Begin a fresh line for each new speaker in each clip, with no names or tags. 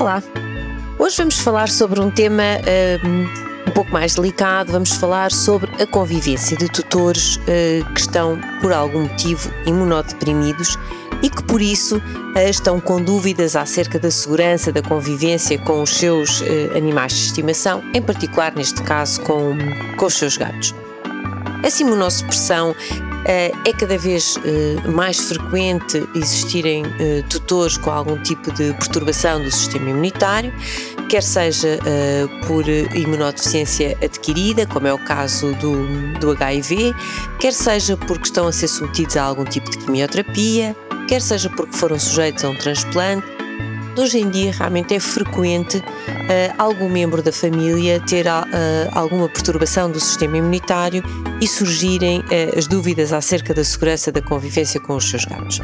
Olá! Hoje vamos falar sobre um tema uh, um pouco mais delicado. Vamos falar sobre a convivência de tutores uh, que estão, por algum motivo, imunodeprimidos e que, por isso, uh, estão com dúvidas acerca da segurança da convivência com os seus animais de estimação, em particular, neste caso, com, com os seus gatos. Essa imunossupressão é cada vez eh, mais frequente existirem eh, tutores com algum tipo de perturbação do sistema imunitário, quer seja por imunodeficiência adquirida, como é o caso do, do HIV, quer seja porque estão a ser submetidos a algum tipo de quimioterapia, quer seja porque foram sujeitos a um transplante. Hoje em dia realmente é frequente algum membro da família ter uh, alguma perturbação do sistema imunitário e surgirem uh, as dúvidas acerca da segurança da convivência com os seus gatos.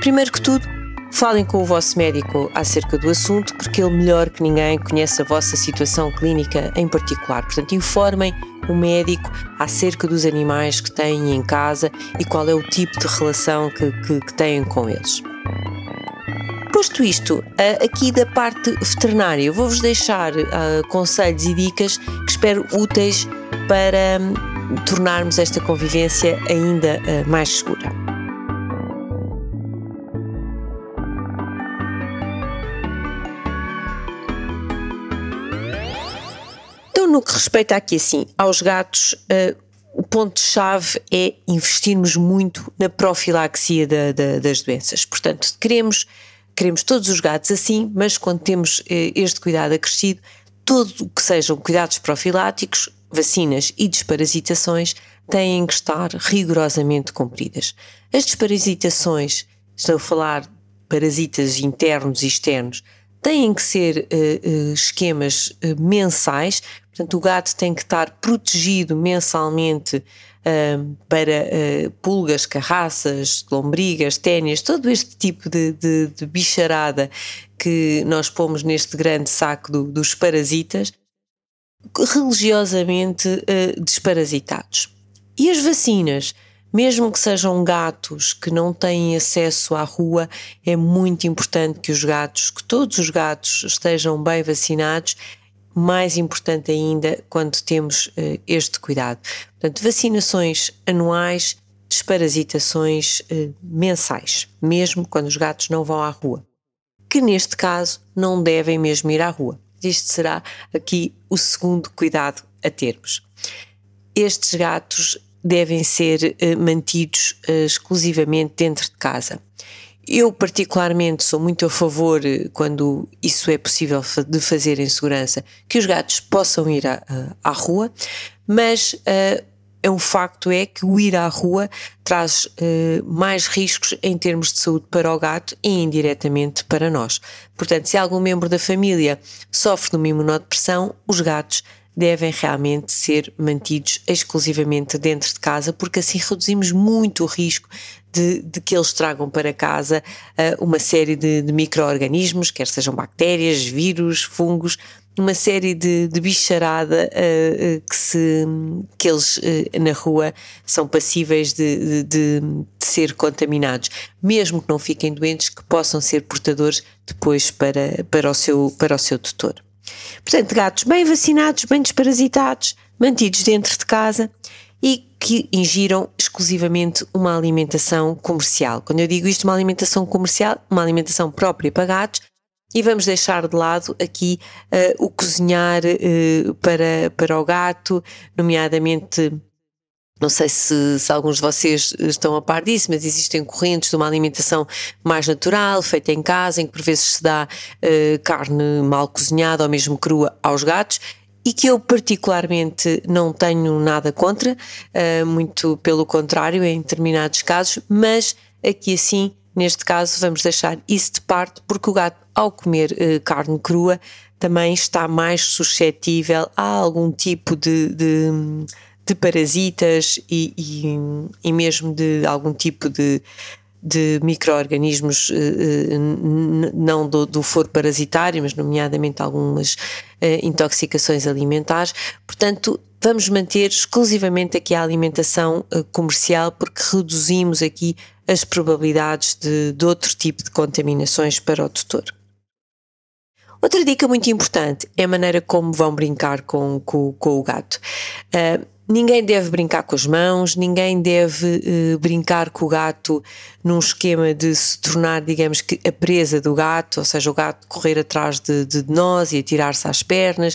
Primeiro que tudo, falem com o vosso médico acerca do assunto, porque ele melhor que ninguém conhece a vossa situação clínica em particular. Portanto, informem o médico acerca dos animais que têm em casa e qual é o tipo de relação que, que, que têm com eles. Posto isto, aqui da parte veterinária, vou-vos deixar conselhos e dicas que espero úteis para hum, tornarmos esta convivência ainda mais segura. Então, no que respeita aqui assim aos gatos, o ponto-chave é investirmos muito na profilaxia da, da, das doenças. Portanto, queremos queremos todos os gatos assim, mas quando temos eh, este cuidado acrescido, tudo o que sejam cuidados profiláticos, vacinas e desparasitações têm que estar rigorosamente cumpridas. As desparasitações, estou a falar parasitas internos e externos, têm que ser uh, uh, esquemas mensais, portanto, o gato tem que estar protegido mensalmente para uh, pulgas, carraças, lombrigas, ténis, todo este tipo de, de, de, bicharada que nós pomos neste grande saco do, dos parasitas, religiosamente uh, desparasitados. E as vacinas? Mesmo que sejam gatos que não têm acesso à rua, é muito importante que os gatos, que todos os gatos estejam bem vacinados mais importante ainda quando temos uh, este cuidado. Portanto, vacinações anuais, desparasitações uh, mensais, mesmo quando os gatos não vão à rua. Que neste caso não devem mesmo ir à rua. Este será aqui o segundo cuidado a termos. Estes gatos devem ser uh, mantidos exclusivamente dentro de casa. Eu, particularmente, sou muito a favor, eh, quando isso é possível de fazer em segurança, que os gatos possam ir à, à rua, mas uh, é um facto é que o ir à rua traz uh, mais riscos em termos de saúde para o gato e indiretamente para nós. Portanto, se algum membro da família sofre de uma imunodepressão, os gatos devem realmente ser mantidos exclusivamente dentro de casa, porque assim reduzimos muito o risco de, de, que eles tragam para casa uh, uma série de, de micro-organismos, quer sejam bactérias, vírus, fungos, uma série de, de bicharada uh, que, se, que eles uh, na rua são passíveis de, de, ser contaminados, mesmo que não fiquem doentes, que possam ser portadores depois para, para, o, seu, para o seu tutor. Portanto, gatos bem vacinados, bem desparasitados, mantidos dentro de casa e que ingiram exclusivamente uma alimentação comercial. Quando eu digo isto, uma alimentação comercial, uma alimentação própria para gatos, e vamos deixar de lado aqui uh, o cozinhar uh, para, para o gato, nomeadamente. Não sei se, se, alguns de vocês estão a par disso, mas existem correntes de uma alimentação mais natural, feita em casa, em que por vezes se dá uh, carne mal cozinhada ou mesmo crua aos gatos e que eu particularmente não tenho nada contra, uh, muito pelo contrário, em determinados casos, mas aqui assim, neste caso, vamos deixar isso de parte, porque o gato, ao comer uh, carne crua, também está mais suscetível a algum tipo de, de, de parasitas e, e, e mesmo de algum tipo de de micro-organismos, eh, eh, não do, do foro parasitário, mas nomeadamente algumas eh, intoxicações alimentares. Portanto, vamos manter exclusivamente aqui a alimentação comercial, porque reduzimos aqui as probabilidades de, de outro tipo de contaminações para o tutor. Outra dica muito importante é a maneira como vão brincar com, com, com o gato. Uh, ninguém deve brincar com as mãos, ninguém deve uh, brincar com o gato num esquema de se tornar, digamos que, a presa do gato, ou seja, o gato correr atrás de, de nós e atirar-se às pernas.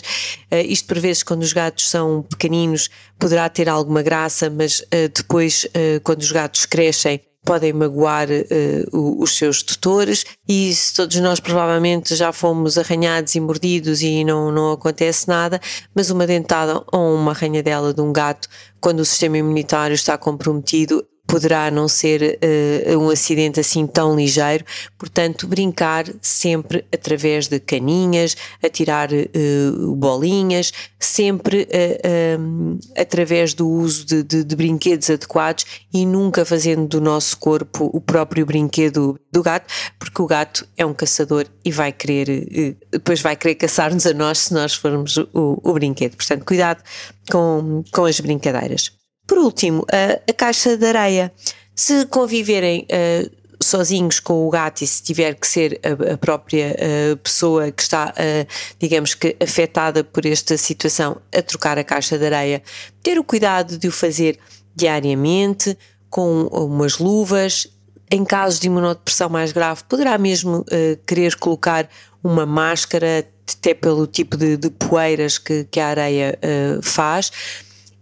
Uh, isto, por vezes, quando os gatos são pequeninos, poderá ter alguma graça, mas depois, quando os gatos crescem, podem magoar uh, os seus tutores. E se todos nós provavelmente já fomos arranhados e mordidos e não, não acontece nada, mas uma dentada ou uma arranhadela de um gato, quando o sistema imunitário está comprometido, poderá não ser uh, um acidente assim tão ligeiro, portanto, brincar sempre através de caninhas, atirar uh, bolinhas, sempre uh, através do uso de, de, de, brinquedos adequados e nunca fazendo do nosso corpo o próprio brinquedo do gato, porque o gato é um caçador e vai querer, depois vai querer caçar-nos a nós se nós formos o, o brinquedo. Portanto, cuidado com, com as brincadeiras. Por último, a, a caixa de areia. Se conviverem uh, sozinhos com o gato e se tiver que ser a, a própria uh, pessoa que está, uh, digamos que, afetada por esta situação a trocar a caixa de areia, ter o cuidado de o fazer diariamente, com umas luvas. Em casos de imunodepressão mais grave, poderá mesmo querer colocar uma máscara, até pelo tipo de, de poeiras que, que a areia faz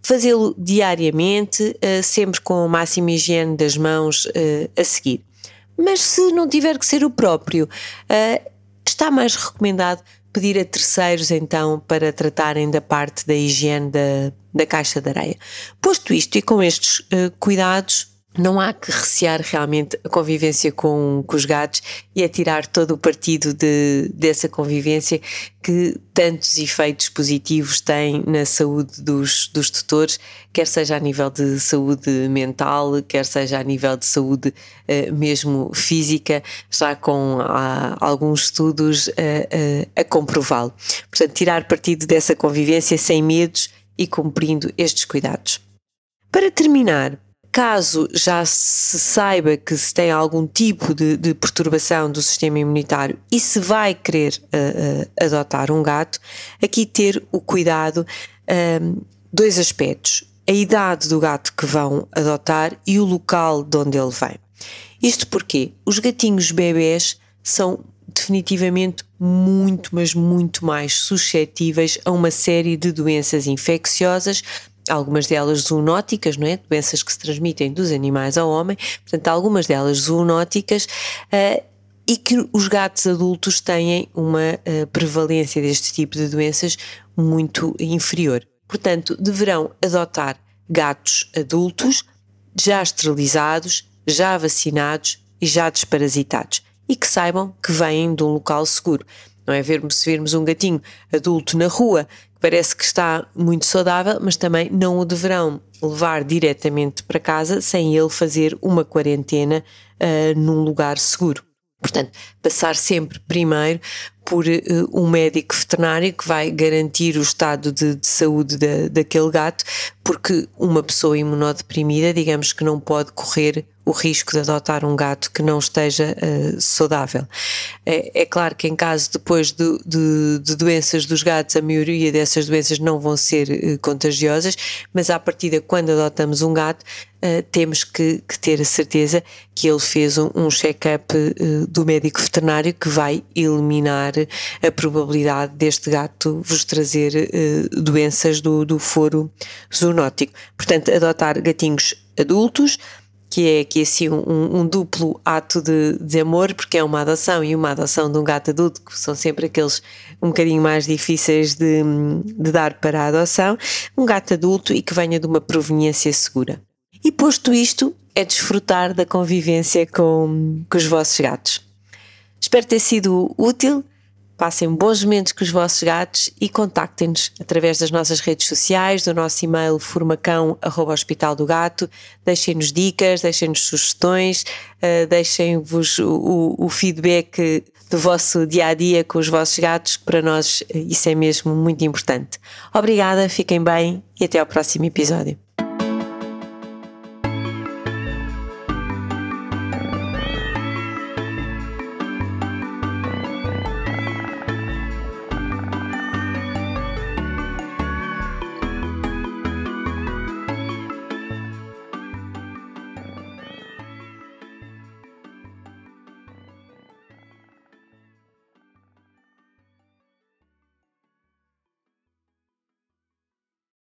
fazê-lo diariamente, uh, sempre com a máxima higiene das mãos uh, a seguir. Mas se não tiver que ser o próprio, uh, está mais recomendado pedir a terceiros então para tratarem da parte da higiene da, da caixa de areia. Posto isto e com estes cuidados, não há que recear realmente a convivência com, com os gatos e a tirar todo o partido de, dessa convivência que tantos efeitos positivos tem na saúde dos, dos tutores, quer seja a nível de saúde mental, quer seja a nível de saúde uh, mesmo física, já com uh, alguns estudos uh, a comprová-lo. Portanto, tirar partido dessa convivência sem medos e cumprindo estes cuidados. Para terminar, caso já se saiba que se tem algum tipo de, de perturbação do sistema imunitário e se vai querer uh, uh, adotar um gato, aqui ter o cuidado, um, dois aspectos: a idade do gato que vão adotar e o local de onde ele vem. Isto porque os gatinhos bebés são definitivamente muito, mas muito mais suscetíveis a uma série de doenças infecciosas algumas delas zoonóticas, não é? Doenças que se transmitem dos animais ao homem, portanto, algumas delas zoonóticas. Uh, e que os gatos adultos têm uma uh, prevalência deste tipo de doenças muito inferior. Portanto, deverão adotar gatos adultos já esterilizados, já vacinados e já desparasitados e que saibam que vêm de um local seguro. Não é vermos, se virmos um gatinho adulto na rua parece que está muito saudável, mas também não o deverão levar diretamente para casa sem ele fazer uma quarentena uh, num lugar seguro. Portanto, passar sempre primeiro por uh, um médico veterinário que vai garantir o estado de, de saúde da, daquele gato, porque uma pessoa imunodeprimida, digamos que não pode correr o risco de adotar um gato que não esteja uh, saudável. É, é, claro que em caso depois de, de, de, doenças dos gatos, a maioria dessas doenças não vão ser uh, contagiosas, mas à partida, quando adotamos um gato, uh, temos que, que, ter a certeza que ele fez um, um check-up do médico veterinário que vai eliminar a probabilidade deste gato vos trazer doenças do, do foro zoonótico. Portanto, adotar gatinhos adultos que é aqui assim um, um, duplo ato de, de amor, porque é uma adoção e uma adoção de um gato adulto, que são sempre aqueles um bocadinho mais difíceis de, de dar para a adoção, um gato adulto e que venha de uma proveniência segura. E posto isto, é desfrutar da convivência com, com os vossos gatos. Espero ter sido útil Passem bons momentos com os vossos gatos e contactem-nos através das nossas redes sociais, do nosso e-mail formacão.hospital do gato. Deixem-nos dicas, deixem-nos sugestões, uh, deixem-vos o, o, feedback do vosso dia a dia com os vossos gatos, que para nós isso é mesmo muito importante. Obrigada, fiquem bem e até ao próximo episódio.